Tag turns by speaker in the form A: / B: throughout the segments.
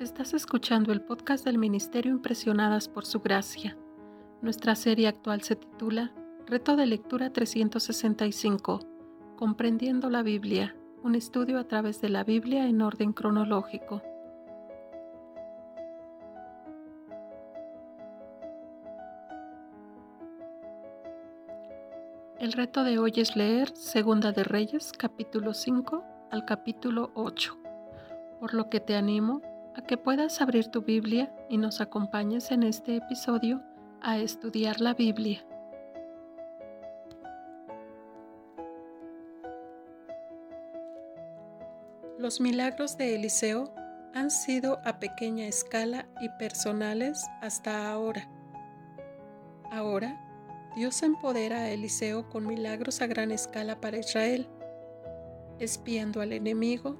A: Estás escuchando el podcast del Ministerio Impresionadas por Su Gracia. Nuestra serie actual se titula Reto de Lectura 365, Comprendiendo la Biblia, un estudio a través de la Biblia en orden cronológico. El reto de hoy es leer Segunda de Reyes, capítulo 5 al capítulo 8, por lo que te animo a que puedas abrir tu Biblia y nos acompañes en este episodio a estudiar la Biblia. Los milagros de Eliseo han sido a pequeña escala y personales hasta ahora. Ahora, Dios empodera a Eliseo con milagros a gran escala para Israel, espiando al enemigo,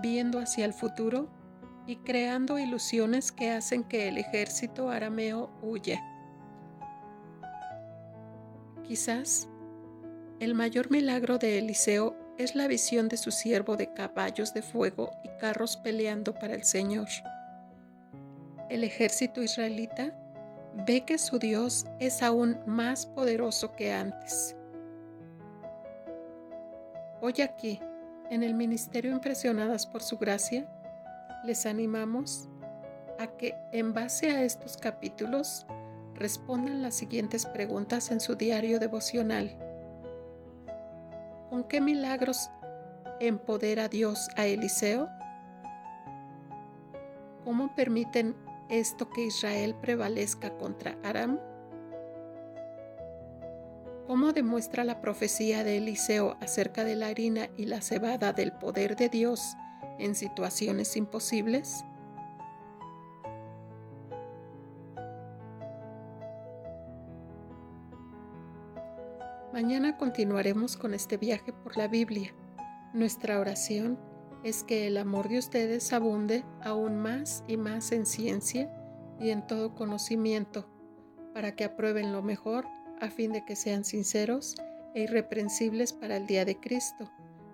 A: viendo hacia el futuro y creando ilusiones que hacen que el ejército arameo huya. Quizás el mayor milagro de Eliseo es la visión de su siervo de caballos de fuego y carros peleando para el Señor. El ejército israelita ve que su Dios es aún más poderoso que antes. Hoy aquí, en el Ministerio Impresionadas por Su Gracia, les animamos a que en base a estos capítulos respondan las siguientes preguntas en su diario devocional. ¿Con qué milagros empodera Dios a Eliseo? ¿Cómo permiten esto que Israel prevalezca contra Aram? ¿Cómo demuestra la profecía de Eliseo acerca de la harina y la cebada del poder de Dios en situaciones imposibles? Mañana continuaremos con este viaje por la Biblia. Nuestra oración es que el amor de ustedes abunde aún más y más en ciencia y en todo conocimiento, para que aprueben lo mejor a fin de que sean sinceros e irreprensibles para el día de Cristo